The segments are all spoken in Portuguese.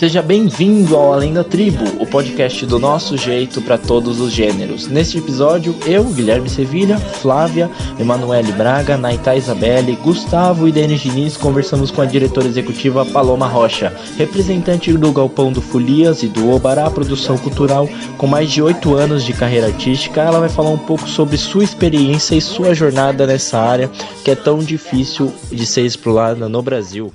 Seja bem-vindo ao Além da Tribo, o podcast do nosso jeito para todos os gêneros. Neste episódio, eu, Guilherme Sevilha, Flávia, Emanuele Braga, Naitá Isabelle, Gustavo e Denis Diniz conversamos com a diretora executiva Paloma Rocha, representante do Galpão do Folias e do Obará Produção Cultural, com mais de oito anos de carreira artística. Ela vai falar um pouco sobre sua experiência e sua jornada nessa área que é tão difícil de ser explorada no Brasil.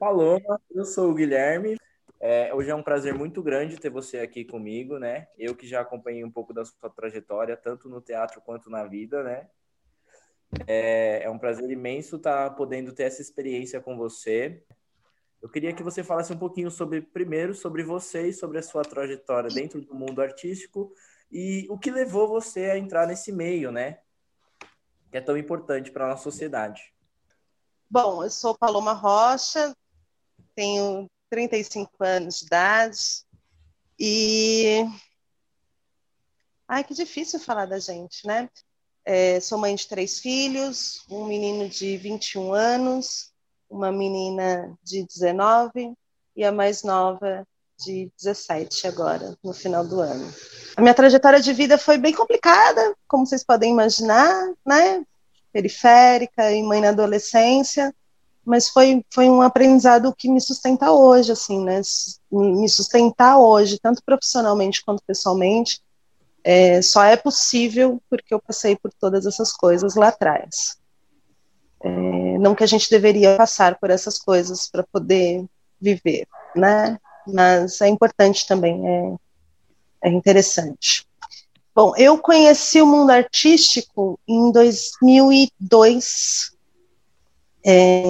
Paloma, eu sou o Guilherme, é, hoje é um prazer muito grande ter você aqui comigo, né? Eu que já acompanhei um pouco da sua trajetória, tanto no teatro quanto na vida, né? É, é um prazer imenso estar tá podendo ter essa experiência com você. Eu queria que você falasse um pouquinho sobre, primeiro, sobre você e sobre a sua trajetória dentro do mundo artístico e o que levou você a entrar nesse meio, né? Que é tão importante para a nossa sociedade. Bom, eu sou Paloma Rocha, tenho 35 anos de idade. E. Ai, que difícil falar da gente, né? É, sou mãe de três filhos, um menino de 21 anos, uma menina de 19 e a mais nova de 17 agora, no final do ano. A minha trajetória de vida foi bem complicada, como vocês podem imaginar, né? Periférica e mãe na adolescência, mas foi, foi um aprendizado que me sustenta hoje, assim, né? Me sustentar hoje, tanto profissionalmente quanto pessoalmente, é, só é possível porque eu passei por todas essas coisas lá atrás. É, não que a gente deveria passar por essas coisas para poder viver, né? Mas é importante também, é, é interessante. Bom, eu conheci o mundo artístico em 2002, é,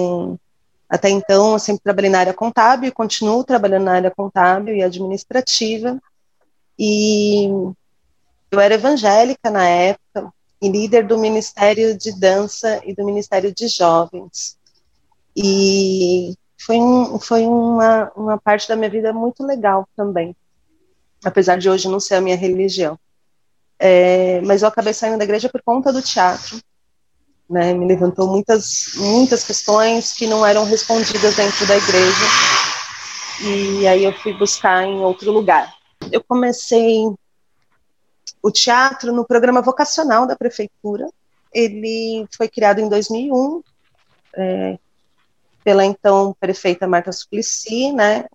até então, eu sempre trabalhei na área contábil, e continuo trabalhando na área contábil e administrativa. E eu era evangélica na época e líder do Ministério de Dança e do Ministério de Jovens. E foi, um, foi uma, uma parte da minha vida muito legal também, apesar de hoje não ser a minha religião. É, mas eu acabei saindo da igreja por conta do teatro né, me levantou muitas, muitas questões que não eram respondidas dentro da igreja, e aí eu fui buscar em outro lugar. Eu comecei o teatro no programa vocacional da prefeitura, ele foi criado em 2001, é, pela então prefeita Marta Suplicy, né,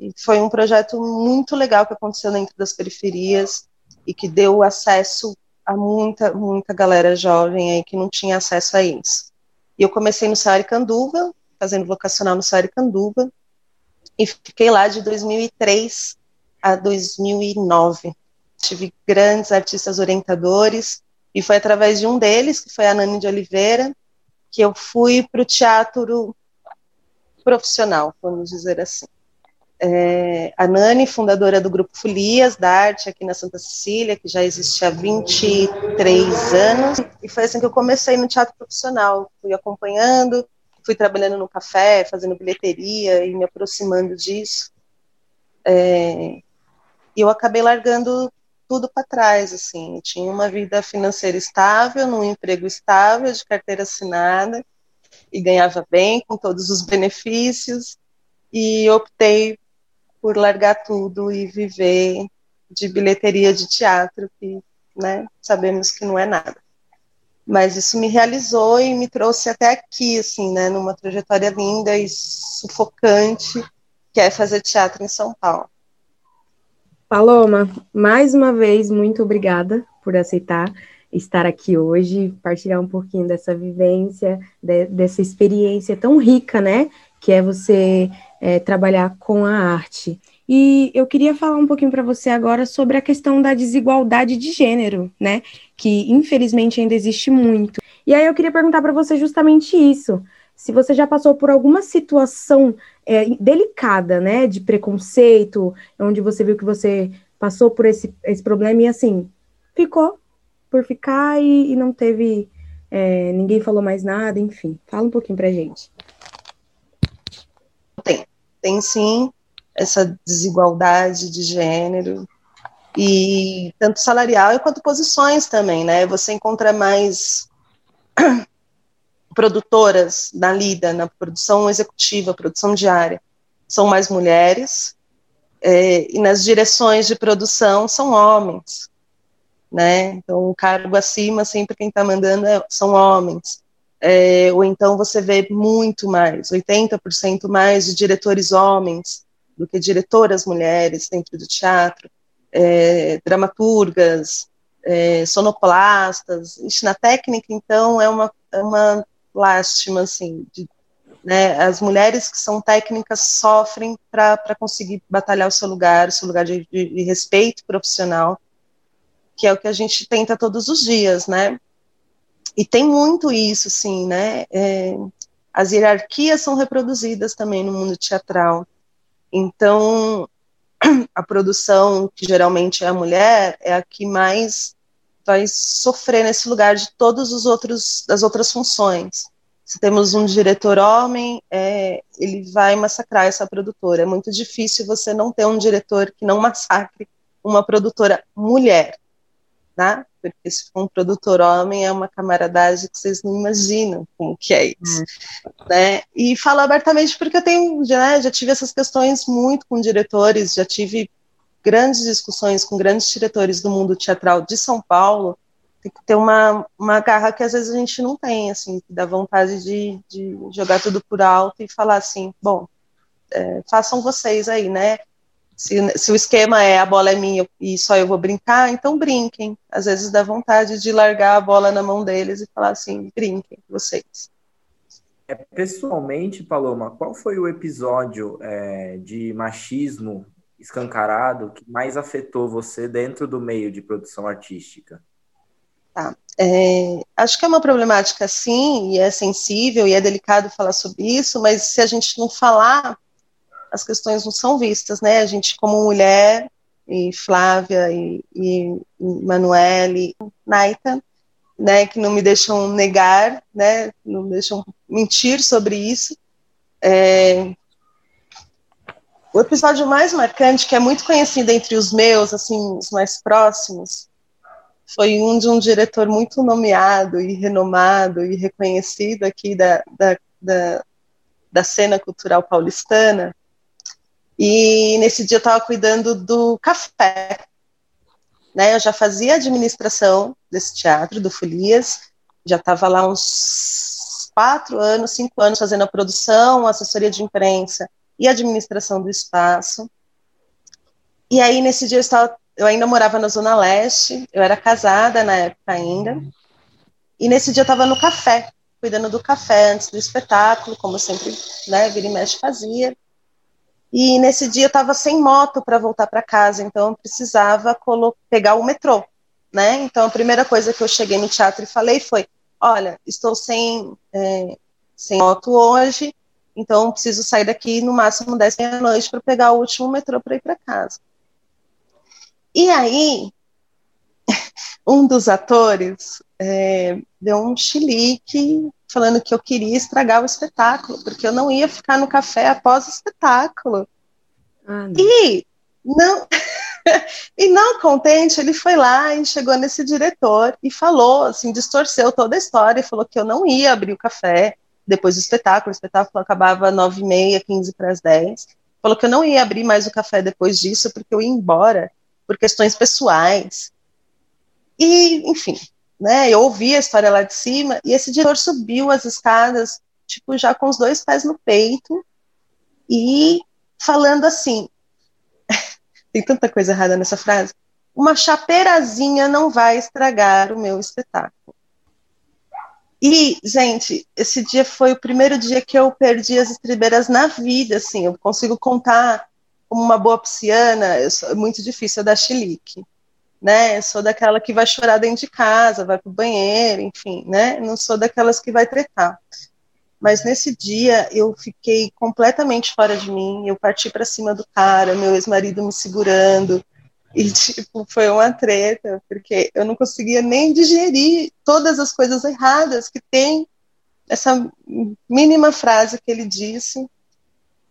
e foi um projeto muito legal que aconteceu dentro das periferias, e que deu acesso a muita, muita galera jovem aí que não tinha acesso a isso. E eu comecei no Saari Canduva, fazendo vocacional no Saari Canduva, e fiquei lá de 2003 a 2009. Tive grandes artistas orientadores, e foi através de um deles, que foi a Nani de Oliveira, que eu fui para o teatro profissional, vamos dizer assim é, a Nani, fundadora do Grupo Folias da Arte aqui na Santa Cecília, que já existe há 23 anos, e foi assim que eu comecei no teatro profissional. Fui acompanhando, fui trabalhando no café, fazendo bilheteria e me aproximando disso. É, e eu acabei largando tudo para trás, assim. Eu tinha uma vida financeira estável, num emprego estável, de carteira assinada, e ganhava bem, com todos os benefícios, e optei por largar tudo e viver de bilheteria de teatro, que né, sabemos que não é nada. Mas isso me realizou e me trouxe até aqui, assim, né, numa trajetória linda e sufocante, que é fazer teatro em São Paulo. Paloma, mais uma vez, muito obrigada por aceitar estar aqui hoje, partilhar um pouquinho dessa vivência, de, dessa experiência tão rica, né, que é você é, trabalhar com a arte. E eu queria falar um pouquinho para você agora sobre a questão da desigualdade de gênero, né? Que infelizmente ainda existe muito. E aí eu queria perguntar para você justamente isso. Se você já passou por alguma situação é, delicada, né, de preconceito, onde você viu que você passou por esse, esse problema e assim ficou por ficar e, e não teve é, ninguém falou mais nada, enfim. Fala um pouquinho pra gente. Tem sim essa desigualdade de gênero e tanto salarial quanto posições também, né? Você encontra mais produtoras na lida, na produção executiva, produção diária, são mais mulheres é, e nas direções de produção são homens, né? Então, o cargo acima, sempre quem está mandando é, são homens. É, ou então você vê muito mais, 80% mais de diretores homens do que diretoras mulheres dentro do teatro, é, dramaturgas, é, sonoplastas. Ixi, na técnica, então, é uma, é uma lástima, assim, de, né, as mulheres que são técnicas sofrem para conseguir batalhar o seu lugar, o seu lugar de, de, de, respeito profissional, que é o que a gente tenta todos os dias, né? E tem muito isso, sim, né? É, as hierarquias são reproduzidas também no mundo teatral. Então, a produção, que geralmente é a mulher, é a que mais vai sofrer nesse lugar de todos os outros das outras funções. Se temos um diretor homem, é, ele vai massacrar essa produtora. É muito difícil você não ter um diretor que não massacre uma produtora mulher, tá? Porque se for um produtor homem, é uma camaradagem que vocês não imaginam como que é isso, hum. né? E falo abertamente porque eu tenho, já, já tive essas questões muito com diretores, já tive grandes discussões com grandes diretores do mundo teatral de São Paulo, tem que ter uma, uma garra que às vezes a gente não tem, assim, que dá vontade de, de jogar tudo por alto e falar assim, bom, é, façam vocês aí, né? Se, se, o esquema é a bola é minha e só eu vou brincar, então brinquem. Às vezes dá vontade de largar a bola na mão deles e falar assim, brinquem, vocês. É, pessoalmente, Paloma, qual foi o episódio é, de machismo escancarado que mais afetou você dentro do meio de produção artística? Tá. É, acho que é uma problemática sim, e é sensível, e é delicado falar sobre isso, mas se a gente não falar, as questões não são vistas, né? A gente, como mulher, e Flávia, e, e Manuele, Naita, né, que não me deixam negar, né, não me deixam mentir sobre isso. É, o episódio mais marcante, que é muito conhecido entre os meus, assim, os mais próximos, foi um de um diretor muito nomeado e renomado e reconhecido aqui da, da, da, da cena cultural paulistana. E nesse dia eu estava cuidando do café. Né? Eu já fazia administração desse teatro, do Folias, já estava lá uns quatro anos, cinco anos fazendo a produção, assessoria de imprensa e administração do espaço. E aí, nesse dia, eu estava eu ainda morava na Zona Leste, eu era casada na época ainda, e nesse dia eu estava no café, cuidando do café antes do espetáculo, como sempre, né, vira e mexe fazia. E nesse dia eu estava sem moto para voltar para casa, então eu precisava pegar o metrô, né? Então a primeira coisa que eu cheguei no teatro e falei foi: olha, estou sem, é, sem moto hoje, então preciso sair daqui no máximo 10 da noite para pegar o último metrô para ir para casa. E aí, um dos atores é, deu um chilique falando que eu queria estragar o espetáculo, porque eu não ia ficar no café após o espetáculo. Ah, não. E não e não contente, ele foi lá e chegou nesse diretor e falou, assim, distorceu toda a história e falou que eu não ia abrir o café depois do espetáculo, o espetáculo acabava nove e meia, quinze para as dez, falou que eu não ia abrir mais o café depois disso, porque eu ia embora por questões pessoais. E, enfim, né, eu ouvi a história lá de cima e esse diretor subiu as escadas, tipo, já com os dois pés no peito e falando assim: tem tanta coisa errada nessa frase. Uma chapeirazinha não vai estragar o meu espetáculo. E, gente, esse dia foi o primeiro dia que eu perdi as estribeiras na vida, assim, eu consigo contar como uma boa pisciana, é muito difícil eu dar chilique, né? Eu sou daquela que vai chorar dentro de casa, vai pro banheiro, enfim, né? Não sou daquelas que vai tretar. Mas nesse dia eu fiquei completamente fora de mim, eu parti para cima do cara, meu ex-marido me segurando, e tipo, foi uma treta, porque eu não conseguia nem digerir todas as coisas erradas que tem essa mínima frase que ele disse,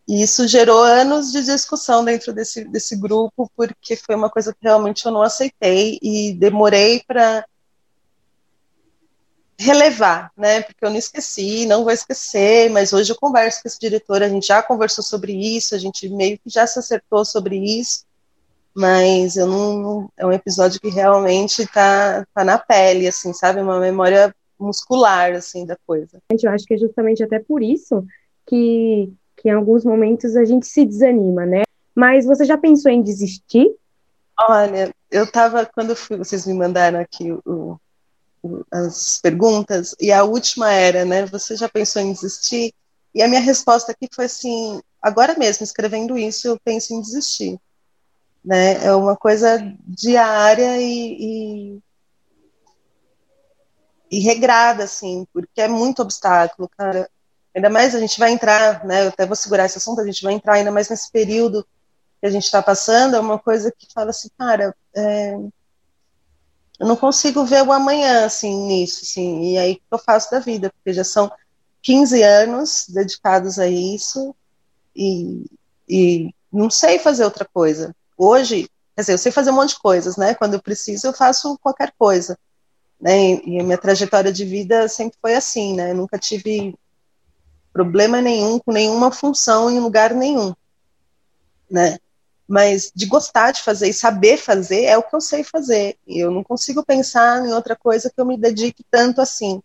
e isso gerou anos de discussão dentro desse, desse grupo, porque foi uma coisa que realmente eu não aceitei e demorei para relevar, né? Porque eu não esqueci, não vou esquecer, mas hoje eu converso com esse diretor, a gente já conversou sobre isso, a gente meio que já se acertou sobre isso, mas eu não, é um episódio que realmente tá, tá na pele, assim, sabe? Uma memória muscular, assim, da coisa. Eu acho que é justamente até por isso que, que em alguns momentos a gente se desanima, né? Mas você já pensou em desistir? Olha, eu tava, quando fui, vocês me mandaram aqui o, as perguntas, e a última era, né? Você já pensou em desistir? E a minha resposta aqui foi assim: agora mesmo, escrevendo isso, eu penso em desistir. Né? É uma coisa diária e, e, e regrada, assim, porque é muito obstáculo, cara. Ainda mais a gente vai entrar, né? Eu até vou segurar esse assunto, a gente vai entrar ainda mais nesse período que a gente está passando, é uma coisa que fala assim, cara, é, eu não consigo ver o amanhã, assim, nisso, assim, e aí o que eu faço da vida? Porque já são 15 anos dedicados a isso e, e não sei fazer outra coisa. Hoje, quer dizer, eu sei fazer um monte de coisas, né? Quando eu preciso, eu faço qualquer coisa. Né? E a minha trajetória de vida sempre foi assim, né? Eu nunca tive problema nenhum com nenhuma função em lugar nenhum, né? mas de gostar de fazer e saber fazer é o que eu sei fazer. E eu não consigo pensar em outra coisa que eu me dedique tanto assim.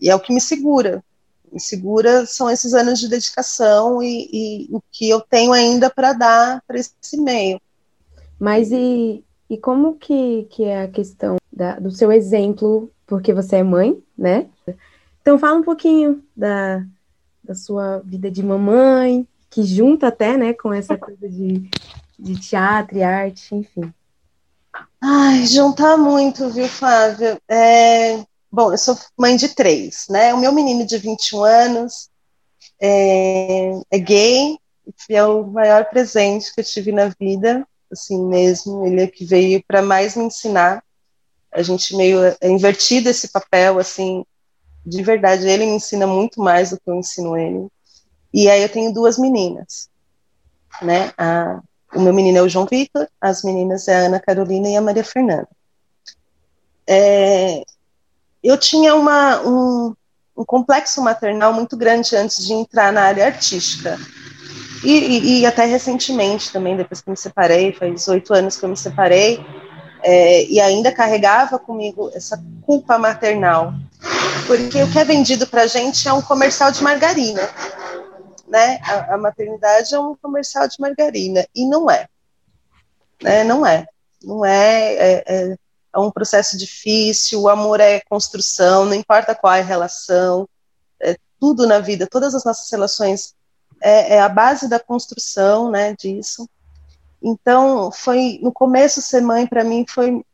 E é o que me segura. Me segura são esses anos de dedicação e, e o que eu tenho ainda para dar para esse meio. Mas e, e como que, que é a questão da, do seu exemplo, porque você é mãe, né? Então fala um pouquinho da, da sua vida de mamãe, que junta até, né, com essa coisa de, de teatro e arte, enfim. Ai, juntar muito, viu, Flávia? É... Bom, eu sou mãe de três, né? O meu menino de 21 anos é, é gay, e é o maior presente que eu tive na vida, assim mesmo. Ele é que veio para mais me ensinar. A gente meio é invertido esse papel, assim, de verdade. Ele me ensina muito mais do que eu ensino ele. E aí eu tenho duas meninas, né? A, o meu menino é o João Vitor, as meninas é a Ana Carolina e a Maria Fernanda. É, eu tinha uma, um, um, complexo maternal muito grande antes de entrar na área artística. E, e, e até recentemente também, depois que me separei, faz oito anos que eu me separei, é, e ainda carregava comigo essa culpa maternal. Porque o que é vendido para gente é um comercial de margarina né? A, a, maternidade é um comercial de margarina e não é, né? Não é, não é, é, é, é um processo difícil. O amor é construção, não importa qual é a relação, é tudo na vida, todas as nossas relações é, é a base da construção, né? Disso. Então, foi no começo ser mãe para mim foi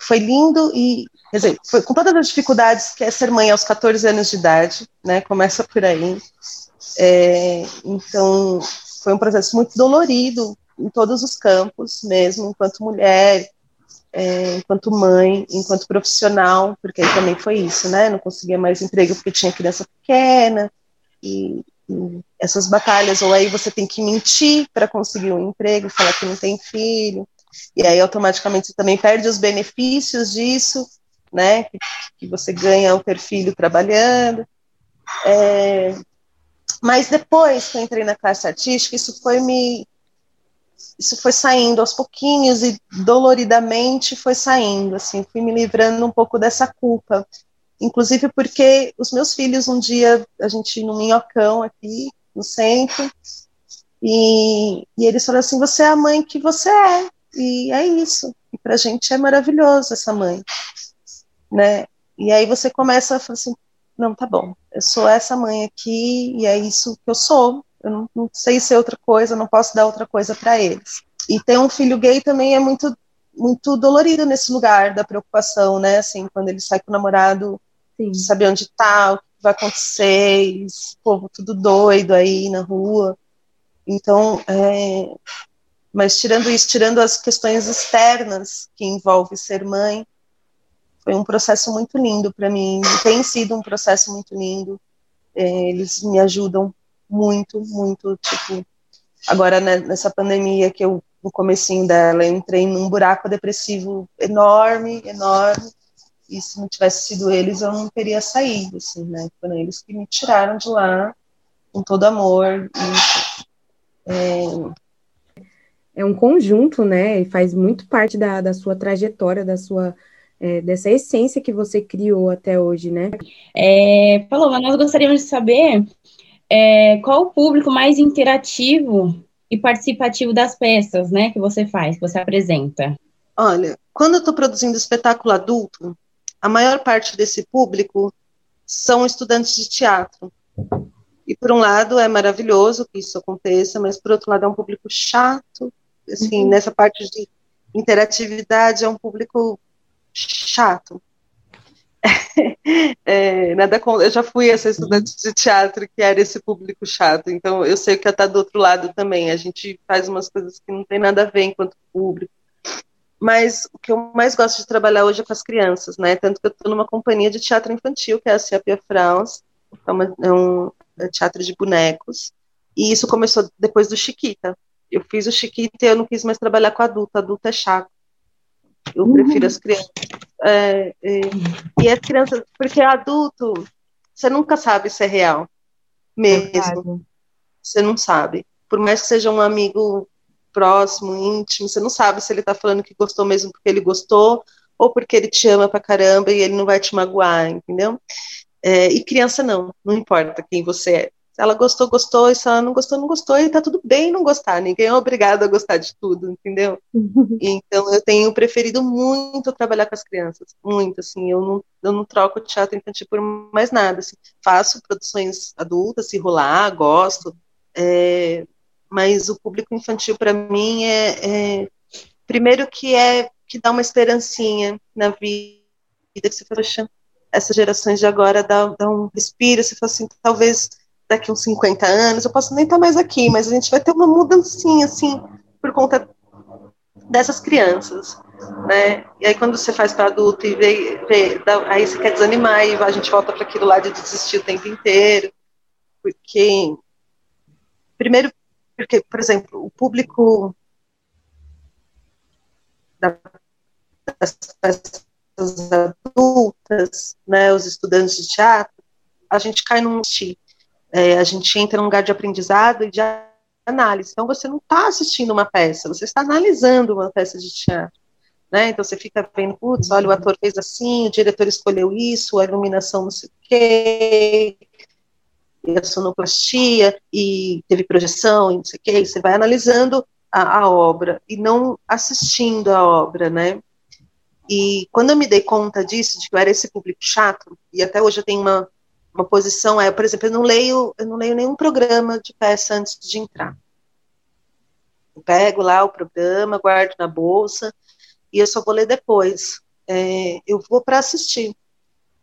foi lindo e, quer dizer, com todas as dificuldades que é ser mãe aos 14 anos de idade, né? Começa por aí. É, então, foi um processo muito dolorido em todos os campos, mesmo enquanto mulher, é, enquanto mãe, enquanto profissional, porque aí também foi isso, né? Não conseguia mais emprego porque tinha criança pequena, e, e essas batalhas, ou aí você tem que mentir para conseguir um emprego, falar que não tem filho, e aí automaticamente você também perde os benefícios disso, né? Que, você ganha ao ter filho trabalhando. É, mas depois que eu entrei na classe artística, isso foi me isso foi saindo aos pouquinhos e doloridamente foi saindo, assim, fui me livrando um pouco dessa culpa. Inclusive porque os meus filhos um dia a gente no minhocão aqui no centro e, e eles falaram assim: "Você é a mãe que você é". E é isso. E pra gente é maravilhoso essa mãe, né? E aí você começa a falar assim: não, tá bom, eu sou essa mãe aqui e é isso que eu sou. Eu não, não sei ser outra coisa, não posso dar outra coisa para eles. E ter um filho gay também é muito muito dolorido nesse lugar da preocupação, né? Assim, quando ele sai com o namorado, Sim. saber onde tá, o que vai acontecer, esse povo tudo doido aí na rua. Então, é... mas tirando isso, tirando as questões externas que envolve ser mãe, foi um processo muito lindo para mim, tem sido um processo muito lindo. É, eles me ajudam muito, muito, tipo, agora né, nessa pandemia que eu no comecinho dela entrei num buraco depressivo enorme, enorme. e se não tivesse sido eles, eu não teria saído, assim, né? Foram eles que me tiraram de lá com todo amor. E, é... é um conjunto, né? E faz muito parte da, da sua trajetória, da sua é, dessa essência que você criou até hoje, né? É, Paloma, nós gostaríamos de saber é, qual o público mais interativo e participativo das peças, né, que você faz, que você apresenta. Olha, quando eu estou produzindo espetáculo adulto, a maior parte desse público são estudantes de teatro. E por um lado é maravilhoso que isso aconteça, mas por outro lado é um público chato. Assim, uhum. nessa parte de interatividade é um público chato. é, nada com, eu já fui essa estudante de teatro que era esse público chato, então eu sei que está do outro lado também. A gente faz umas coisas que não tem nada a ver enquanto público. Mas o que eu mais gosto de trabalhar hoje é com as crianças, né? Tanto que eu estou numa companhia de teatro infantil, que é a Ciapia France, é, uma, é um é teatro de bonecos. E isso começou depois do Chiquita. Eu fiz o Chiquita e eu não quis mais trabalhar com adulto. Adulto é chato. Eu uhum. prefiro as crianças. É, é, e as crianças, porque adulto, você nunca sabe se é real. Mesmo. É você não sabe. Por mais que seja um amigo próximo, íntimo, você não sabe se ele está falando que gostou mesmo porque ele gostou ou porque ele te ama pra caramba e ele não vai te magoar, entendeu? É, e criança não, não importa quem você é. Se ela gostou, gostou, e se ela não gostou, não gostou, e tá tudo bem não gostar, ninguém é obrigado a gostar de tudo, entendeu? então eu tenho preferido muito trabalhar com as crianças, muito, assim, eu não, eu não troco teatro infantil por mais nada, assim, faço produções adultas, se rolar, gosto, é, mas o público infantil para mim é, é, primeiro que é que dá uma esperancinha na vida, que você fala, essas gerações de agora dá, dá um respiro, você fala assim, talvez daqui uns 50 anos, eu posso nem estar mais aqui, mas a gente vai ter uma mudancinha, assim, por conta dessas crianças, né? E aí quando você faz para adulto e vê, vê, aí você quer desanimar e a gente volta para aquilo lá de desistir o tempo inteiro, porque primeiro porque, por exemplo, o público das peças adultas, né, os estudantes de teatro, a gente cai num é, a gente entra num lugar de aprendizado e de análise. Então, você não está assistindo uma peça, você está analisando uma peça de teatro. Né? Então, você fica vendo, putz, olha, o ator fez assim, o diretor escolheu isso, a iluminação não sei o quê, e a sonoplastia, e teve projeção, e não sei o quê, e você vai analisando a, a obra, e não assistindo a obra, né? E quando eu me dei conta disso, de que eu era esse público chato, e até hoje eu tenho uma uma posição é, por exemplo, eu não leio, eu não leio nenhum programa de peça antes de entrar. Eu pego lá o programa, guardo na bolsa e eu só vou ler depois. É, eu vou para assistir.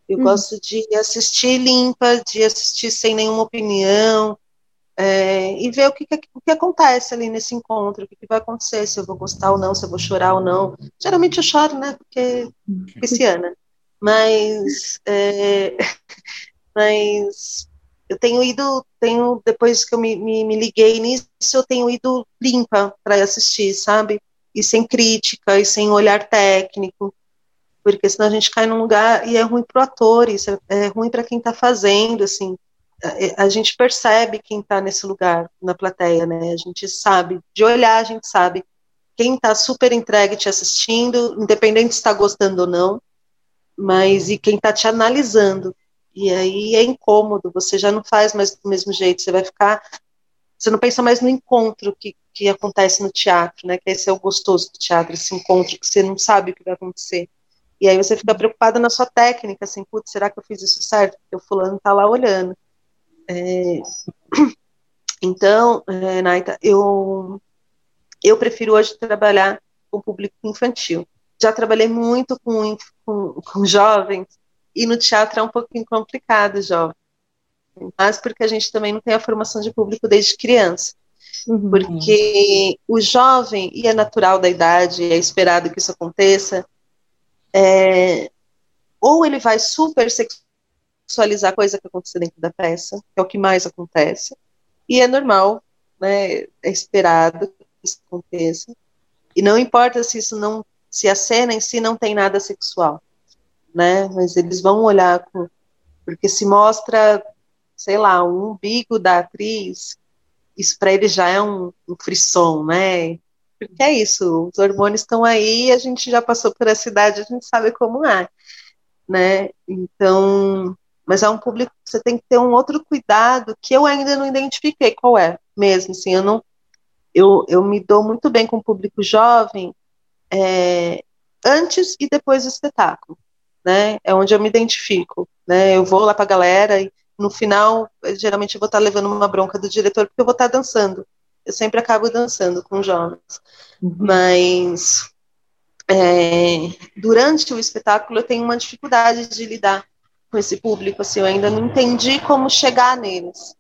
Eu hum. gosto de assistir limpa, de assistir sem nenhuma opinião é, e ver o que, o que acontece ali nesse encontro, o que, que, vai acontecer, se eu vou gostar ou não, se eu vou chorar ou não. Geralmente eu choro, né? Porque hum. pisciana. Mas é, mas eu tenho ido, tenho depois que eu me, me, me liguei nisso, eu tenho ido limpa para assistir, sabe? E sem crítica, e sem olhar técnico, porque senão a gente cai num lugar e é ruim para o ator, isso é, é ruim para quem está fazendo, assim. A, a, gente percebe quem está nesse lugar na plateia, né? A gente sabe, de olhar a gente sabe quem está super entregue te assistindo, independente se está gostando ou não, mas e quem está te analisando. E aí é incômodo, você já não faz mais do mesmo jeito, você vai ficar. Você não pensa mais no encontro que, que acontece no teatro, né? Que esse é o gostoso do teatro, esse encontro que você não sabe o que vai acontecer. E aí você fica preocupada na sua técnica, assim, putz, será que eu fiz isso certo? Porque o fulano está lá olhando. É... Então, é, Naita, eu, eu prefiro hoje trabalhar com público infantil. Já trabalhei muito com, com, com jovens e no teatro é um pouquinho complicado, jovem. Mas porque a gente também não tem a formação de público desde criança. Uhum. Porque o jovem, e é natural da idade, é esperado que isso aconteça, é, ou ele vai super sexualizar a coisa que aconteceu dentro da peça, que é o que mais acontece, e é normal, né, é esperado que isso aconteça, e não importa se isso não, se a cena em si não tem nada sexual. Né? Mas eles vão olhar com, porque se mostra, sei lá, um umbigo da atriz, isso para eles já é um, um frisson, né? Porque é isso, os hormônios estão aí, a gente já passou por essa idade, a gente sabe como é, né? Então, mas é um público que você tem que ter um outro cuidado que eu ainda não identifiquei qual é, mesmo, assim, eu não, eu, eu me dou muito bem com o público jovem, é, antes e depois do espetáculo, né? É onde eu me identifico, né? Eu vou lá para a galera e no final, geralmente eu vou estar levando uma bronca do diretor porque eu vou estar dançando. Eu sempre acabo dançando com jovens, uhum. mas é, durante o espetáculo eu tenho uma dificuldade de lidar com esse público, assim, eu ainda não entendi como chegar neles,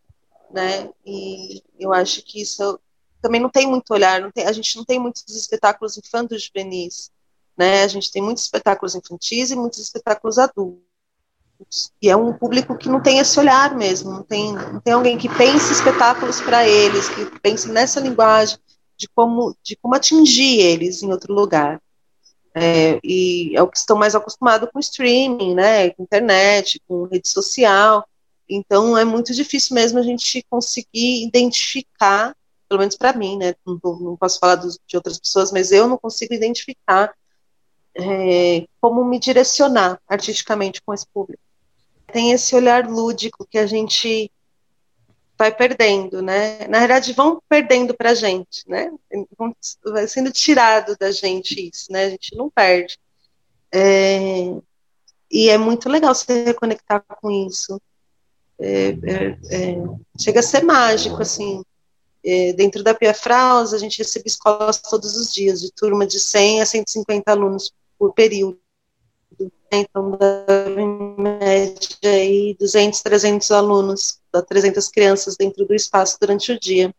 né? E eu acho que isso também não tem muito olhar, tem, a gente não tem muitos espetáculos infantos juvenis, né? A gente tem muitos espetáculos infantis e muitos espetáculos adultos. E é um público que não tem esse olhar mesmo, não tem, não tem alguém que pense espetáculos para eles, que pense nessa linguagem de como, de como atingir eles em outro lugar. É, e é o que estão mais acostumados com streaming, né, com internet, com rede social. Então é muito difícil mesmo a gente conseguir identificar, pelo menos para mim, né, não, não, posso falar de outras pessoas, mas eu não consigo identificar é, como me direcionar artisticamente com esse público. Tem esse olhar lúdico que a gente vai perdendo, né? Na verdade, vão perdendo para a gente, né? Vai sendo tirado da gente isso, né? A gente não perde. É, e é muito legal se reconectar com isso. É, é, é chega a ser mágico, assim. É, dentro da Pia Fraus, a gente recebe escolas todos os dias, de turma de 100 a 150 alunos por período. Então, em média, aí, 200, 300 alunos, 300 crianças dentro do espaço durante o dia.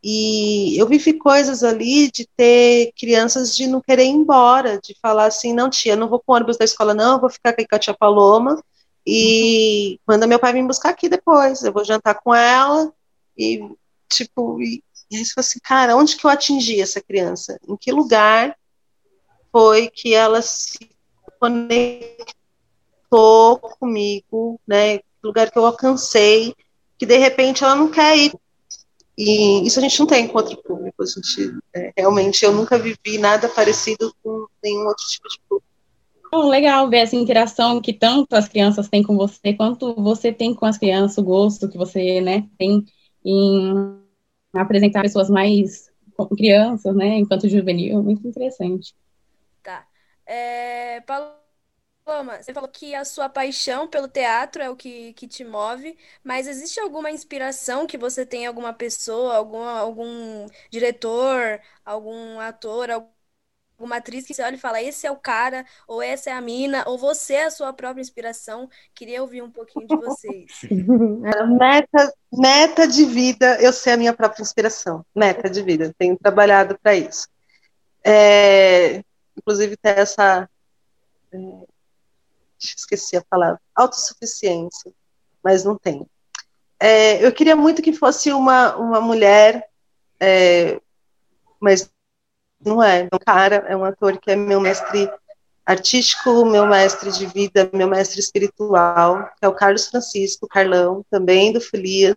E eu vivi coisas ali de ter crianças de não querer ir embora, de falar assim, não, tia, não vou com o ônibus da escola, não, eu vou ficar aqui com a tia Paloma, e manda meu pai vir buscar aqui depois, eu vou jantar com ela, e, tipo, e, e aí você fala assim, cara, onde que eu atingi essa criança? Em que lugar foi que ela se conectou comigo, né? Lugar que eu alcancei, que de repente ela não quer ir. E isso a gente não tem com outro público. A gente, é, realmente, eu nunca vivi nada parecido com nenhum outro tipo de público. Legal ver essa interação que tanto as crianças têm com você, quanto você tem com as crianças, o gosto que você né, tem em apresentar pessoas mais crianças, né, enquanto juvenil, muito interessante. É, Paloma, você falou que a sua paixão pelo teatro é o que, que te move, mas existe alguma inspiração que você tem, alguma pessoa, algum, algum diretor, algum ator, alguma atriz que você olha e fala, esse é o cara, ou essa é a mina, ou você é a sua própria inspiração? Queria ouvir um pouquinho de vocês. meta, meta de vida, eu sei a minha própria inspiração. Meta de vida, tenho trabalhado para isso. É, inclusive ter essa é, esqueci a palavra, autossuficiência, mas não tem. É, eu queria muito que fosse uma, uma mulher, é, mas não é. Um cara, é um ator que é meu mestre artístico, meu mestre de vida, meu mestre espiritual, que é o Carlos Francisco Carlão, também do Filias.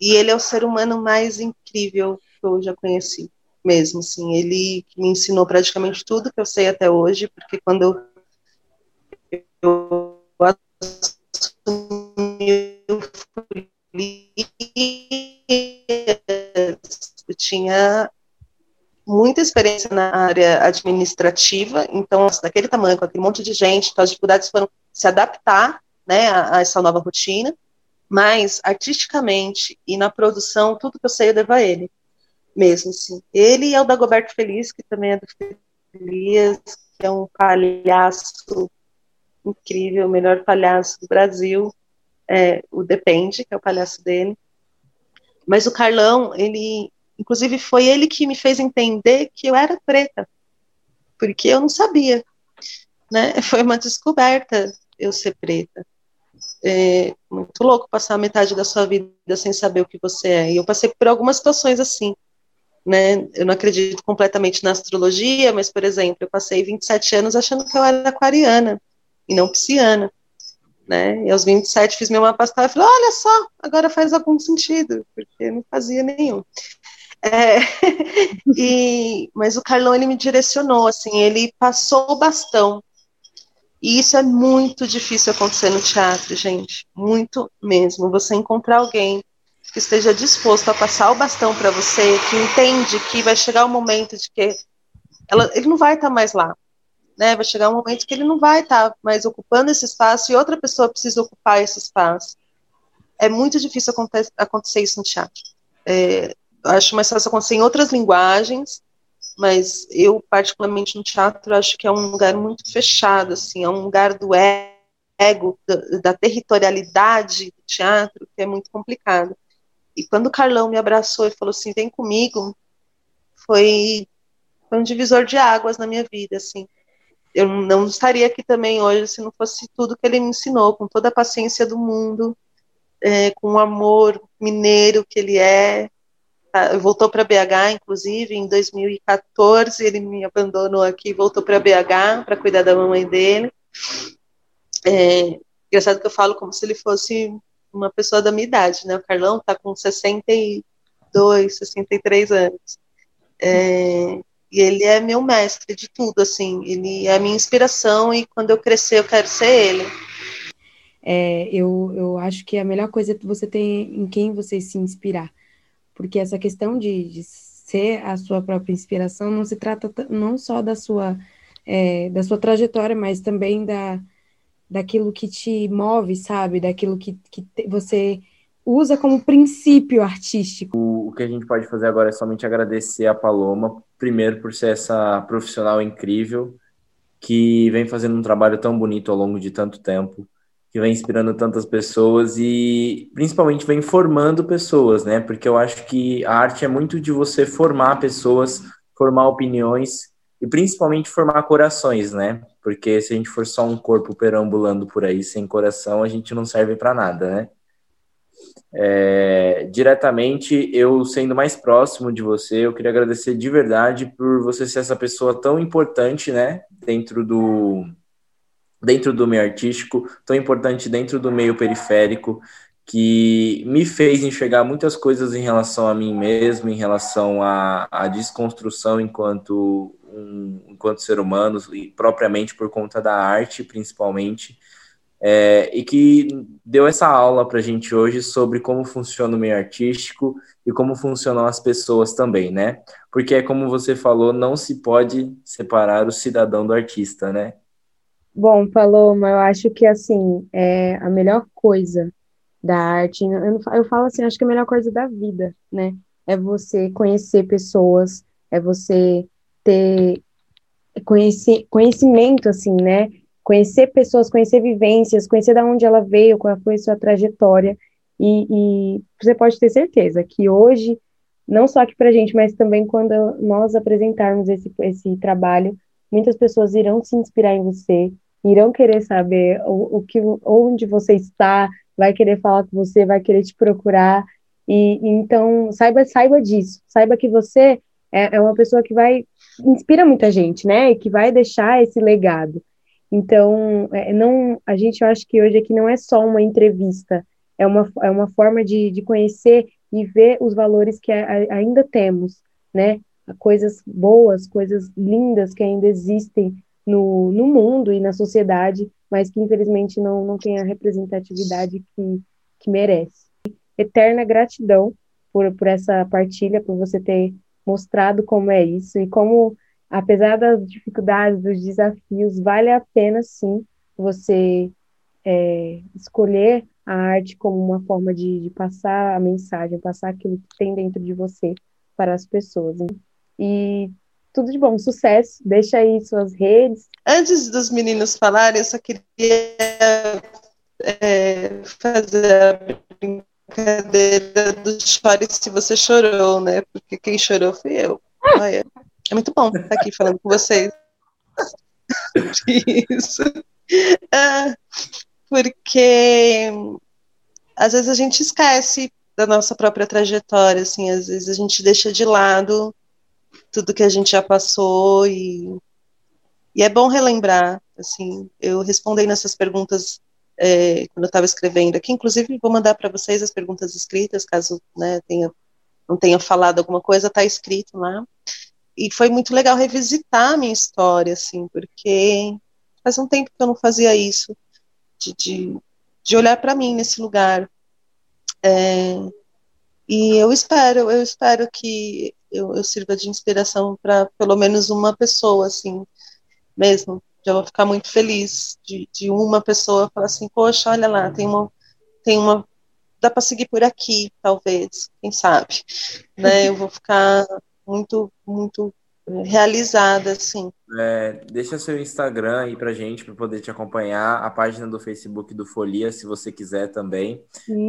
E ele é o ser humano mais incrível que eu já conheci mesmo, assim, ele me ensinou praticamente tudo que eu sei até hoje, porque quando eu, assumi o eu tinha muita experiência na área administrativa, então, daquele tamanho, com aquele monte de gente, então as dificuldades foram se adaptar, né, a, a essa nova rotina, mas artisticamente e na produção, tudo que eu sei eu devo a ele mesmo, assim. Ele é o Dagoberto Feliz, que também é do Feliz, que é um palhaço incrível, o melhor palhaço do Brasil, é, o Depende, que é o palhaço dele. Mas o Carlão, ele, inclusive, foi ele que me fez entender que eu era preta, porque eu não sabia, né? Foi uma descoberta eu ser preta. É muito louco passar metade da sua vida sem saber o que você é. E eu passei por algumas situações assim. né? Eu não acredito completamente na astrologia, mas, por exemplo, eu passei 27 anos achando que eu era aquariana e não pisciana, né? E aos 27 fiz meu mapa astral e falei, olha só, agora faz algum sentido, porque não fazia nenhum. É, e, mas o Carlão, ele me direcionou, assim, ele passou o bastão. E isso é muito difícil acontecer no teatro, gente, muito mesmo. Você encontrar alguém que esteja disposto a passar o bastão para você, que entende que vai chegar o um momento de que ela, ele não vai estar tá mais lá, né? Vai chegar um momento que ele não vai estar tá mais ocupando esse espaço e outra pessoa precisa ocupar esse espaço. É muito difícil acontecer, isso no teatro. É, acho mais fácil acontecer em outras linguagens, mas eu particularmente no teatro acho que é um lugar muito fechado, assim, é um lugar do ego, da, da territorialidade do teatro que é muito complicado. E quando o Carlão me abraçou e falou assim, vem comigo, foi, foi um divisor de águas na minha vida, assim. Eu não estaria aqui também hoje se não fosse tudo que ele me ensinou, com toda a paciência do mundo, é, com o amor mineiro que ele é. Tá, voltou para BH, inclusive, em 2014, ele me abandonou aqui, voltou para BH para cuidar da mamãe dele. É, engraçado que eu falo como se ele fosse uma pessoa da minha idade, né? O Carlão tá com 62, 63 anos. É, e ele é meu mestre de tudo, assim. Ele é a minha inspiração e quando eu crescer eu quero ser ele. É, eu, eu acho que a melhor coisa é você ter em quem você se inspirar. Porque essa questão de, de ser a sua própria inspiração não se trata não só da sua, é, da sua trajetória, mas também da, daquilo que te move, sabe? Daquilo que, que te, você usa como princípio artístico. O, o, que a gente pode fazer agora é somente agradecer a Paloma, primeiro por ser essa profissional incrível que vem fazendo um trabalho tão bonito ao longo de tanto tempo, que vem inspirando tantas pessoas e principalmente vem formando pessoas, né? Porque eu acho que a arte é muito de você formar pessoas, formar opiniões e principalmente formar corações, né? Porque se a gente for só um corpo perambulando por aí sem coração, a gente não serve para nada, né? É, diretamente, eu sendo mais próximo de você, eu queria agradecer de verdade por você ser essa pessoa tão importante, né? Dentro do dentro do meio artístico, tão importante dentro do meio periférico, que me fez enxergar muitas coisas em relação a mim mesmo, em relação à, à desconstrução enquanto um, enquanto ser humano e propriamente por conta da arte, principalmente, é, e que deu essa aula para a gente hoje sobre como funciona o meio artístico e como funcionam as pessoas também, né? Porque é como você falou, não se pode separar o cidadão do artista, né? Bom, Paloma, eu acho que assim, é a melhor coisa da arte, eu, eu falo assim, acho que a melhor coisa da vida, né? É você conhecer pessoas, é você ter conheci, conhecimento, assim, né? Conhecer pessoas, conhecer vivências, conhecer de onde ela veio, qual foi a sua trajetória. E, e você pode ter certeza que hoje, não só aqui para gente, mas também quando nós apresentarmos esse, esse trabalho, muitas pessoas irão se inspirar em você, irão querer saber o, o que, onde você está, vai querer falar com você, vai querer te procurar. E, então, saiba, saiba disso, saiba que você é, é uma pessoa que vai inspira muita gente, né? E que vai deixar esse legado. Então, é, não, a gente acha que hoje aqui não é só uma entrevista, é uma, é uma forma de, de conhecer e ver os valores que a, ainda temos, né? Coisas boas, coisas lindas que ainda existem no, no mundo e na sociedade, mas que infelizmente não, não tem a representatividade que, que merece. Eterna gratidão por, por essa partilha, por você ter mostrado como é isso e como, apesar das dificuldades, dos desafios, vale a pena sim você é, escolher a arte como uma forma de, de, passar a mensagem, passar aquilo que tem dentro de você para as pessoas. E tudo de bom, sucesso. Deixa aí suas redes. Antes dos meninos falarem, eu só queria é, fazer a brincadeira do chore se você chorou, né? Porque quem chorou fui eu. Olha, é muito bom estar aqui falando com vocês. Isso. Ah, porque às vezes a gente esquece da nossa própria trajetória, assim, às vezes a gente deixa de lado tudo que a gente já passou e, e é bom relembrar, assim, eu respondei nessas perguntas é, quando eu estava escrevendo aqui, inclusive vou mandar para vocês as perguntas escritas, caso né, tenha, não tenha falado alguma coisa, está escrito lá, e foi muito legal revisitar a minha história, assim, porque faz um tempo que eu não fazia isso, de, de, de olhar para mim nesse lugar, é, e eu espero, eu espero que eu, eu sirva de inspiração para pelo menos uma pessoa, assim, mesmo. Já vou ficar muito feliz de, de uma pessoa falar assim, poxa, olha lá, tem uma, tem uma, dá para seguir por aqui, talvez, quem sabe, né? Eu vou ficar muito, muito realizada, assim. É, deixa seu Instagram aí pra gente, para poder te acompanhar, a página do Facebook do Folia, se você quiser também,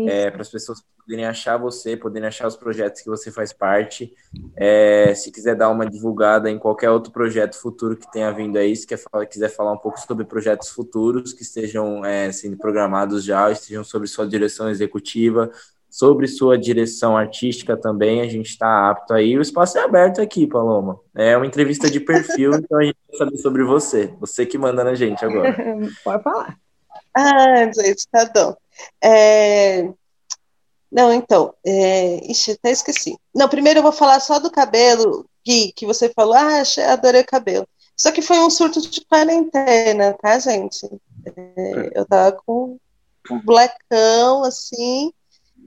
é, para as pessoas poderem achar você, poderem achar os projetos que você faz parte. É, se quiser dar uma divulgada em qualquer outro projeto futuro que tenha vindo aí, se quer, quiser falar um pouco sobre projetos futuros que estejam é, sendo programados já, estejam sobre sua direção executiva, sobre sua direção artística também, a gente está apto aí. O espaço é aberto aqui, Paloma. É uma entrevista de perfil, então a gente vai saber sobre você. Você que manda na gente agora. Pode falar. Ah, gente, tá bom. É... Não, então, é... Ixi, até esqueci. Não, primeiro eu vou falar só do cabelo, Gui, que você falou, ah, adorei o cabelo. Só que foi um surto de quarentena, tá, gente? É... Eu tava com um blackão, assim,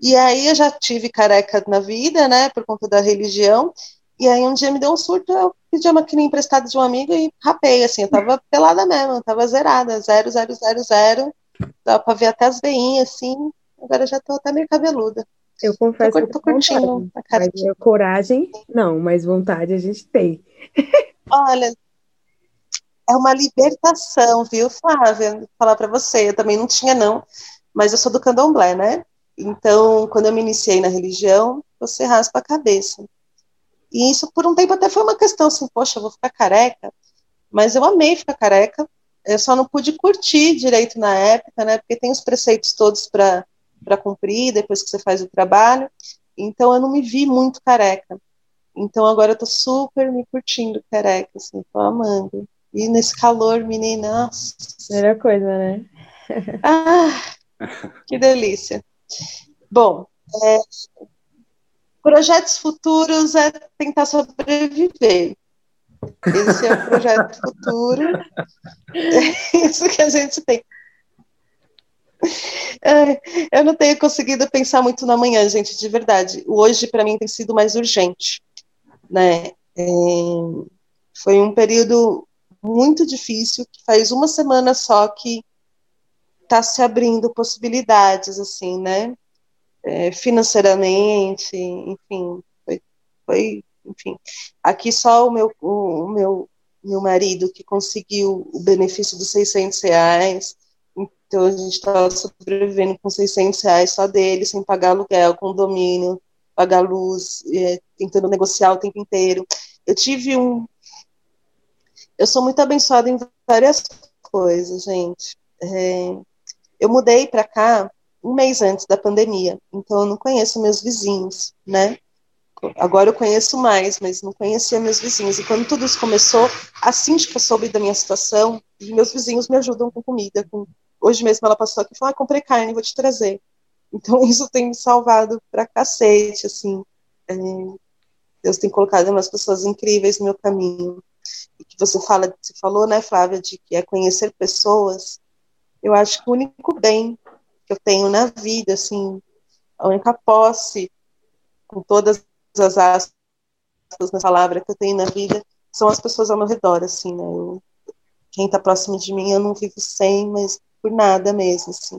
e aí eu já tive careca na vida, né, por conta da religião. E aí um dia me deu um surto, eu pedi uma maquininha emprestada de um amigo e rapei, assim, eu tava pelada mesmo, eu tava zerada, zero, zero, zero, zero. Dá pra ver até as veinhas, assim. Agora já tô até meio cabeluda. Eu confesso tô, que tô curtindo a cara. Mas coragem, não, mas vontade a gente tem. Olha, é uma libertação, viu, Flávia? Vou falar para você, eu também não tinha não, mas eu sou do candomblé, né? Então, quando eu me iniciei na religião, você raspa a cabeça. E isso, por um tempo, até foi uma questão assim, poxa, eu vou ficar careca. Mas eu amei ficar careca. Eu só não pude curtir direito na época, né? Porque tem os preceitos todos para cumprir depois que você faz o trabalho. Então, eu não me vi muito careca. Então, agora eu tô super me curtindo careca, assim, tô amando. E nesse calor, menina, nossa. Melhor coisa, né? ah, que delícia. Bom, é, projetos futuros é tentar sobreviver. Esse é o projeto futuro. É isso que a gente tem. É, eu não tenho conseguido pensar muito na manhã, gente, de verdade. O hoje, para mim, tem sido mais urgente. Né? É, foi um período muito difícil, que faz uma semana só que está se abrindo possibilidades, assim, né? É, financeiramente, enfim, foi, foi, enfim. Aqui só o meu, o, meu, meu marido que conseguiu o benefício dos 600 reais, então a gente estava sobrevivendo com 600 reais só dele, sem pagar aluguel, condomínio, pagar luz, é, tentando negociar o tempo inteiro. Eu tive um. Eu sou muito abençoada em várias coisas, gente. É, eu mudei para cá um mês antes da pandemia, então eu não conheço meus vizinhos, né? Agora eu conheço mais, mas não conhecia meus vizinhos. E quando tudo isso começou, a síndica soube da minha situação e meus vizinhos me ajudam com comida. Com... Hoje mesmo ela passou aqui e falou: ah, comprei carne, vou te trazer. Então isso tem me salvado pra cacete, assim. É... Deus tem colocado umas pessoas incríveis no meu caminho. E que você fala, você falou, né, Flávia, de que é conhecer pessoas eu acho que o único bem que eu tenho na vida, assim, a única posse, com todas as aspas nessa palavra que eu tenho na vida, são as pessoas ao meu redor, assim, né? Eu, quem está próximo de mim, eu não vivo sem, mas por nada mesmo, assim.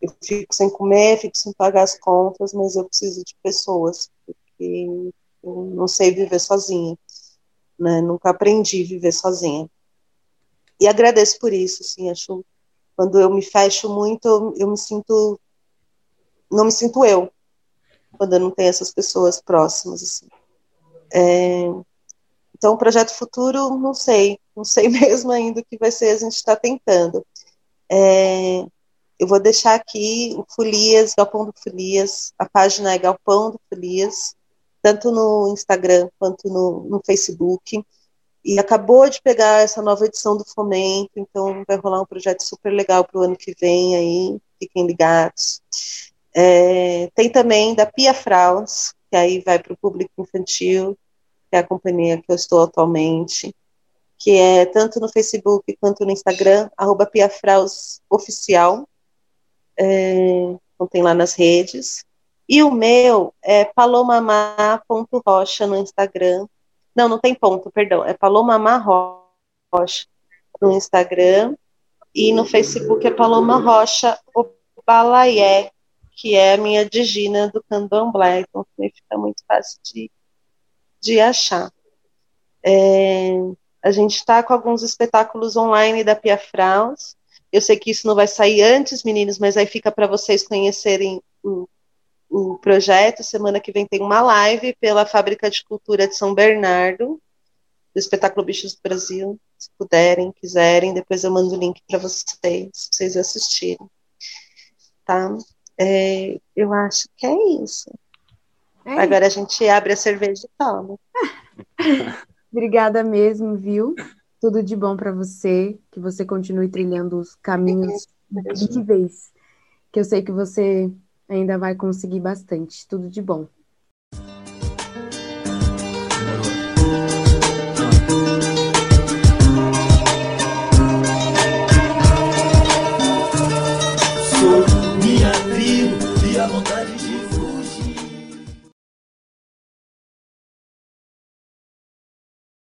Eu fico sem comer, fico sem pagar as contas, mas eu preciso de pessoas, porque eu não sei viver sozinha, né? Nunca aprendi a viver sozinha. E agradeço por isso, assim, acho quando eu me fecho muito, eu, me sinto. Não me sinto eu, quando eu não tenho essas pessoas próximas. Assim. É, então, o projeto futuro, não sei, não sei mesmo ainda o que vai ser, a gente está tentando. É, eu vou deixar aqui o Folias, Galpão do Folias, a página é Galpão do Folias, tanto no Instagram quanto no, no Facebook. E acabou de pegar essa nova edição do Fomento, então vai rolar um projeto super legal para o ano que vem aí, fiquem ligados. É, tem também da Pia Fraus, que aí vai para o público infantil, que é a companhia que eu estou atualmente, que é tanto no Facebook quanto no Instagram, arroba Pia Fraus Oficial, é, então tem lá nas redes. E o meu é palomamá.rocha no Instagram. Não, não tem ponto, perdão. É palomamá rocha no Instagram. E no Facebook é Paloma Rocha Balaié, que é a minha digina do candomblé. Então fica muito fácil de, de achar. É, a gente está com alguns espetáculos online da Pia Fraus. Eu sei que isso não vai sair antes, meninos, mas aí fica para vocês conhecerem o projeto. Semana que vem tem uma live pela Fábrica de Cultura de São Bernardo, do espetáculo Bichos do Brasil. Se puderem, quiserem, depois eu mando o link para vocês, pra vocês assistirem. Tá? É, eu acho que é isso. É Agora isso. a gente abre a cerveja e toma. Obrigada mesmo, viu? Tudo de bom para você, que você continue trilhando os caminhos incríveis, que eu sei que você ainda vai conseguir bastante. Tudo de bom.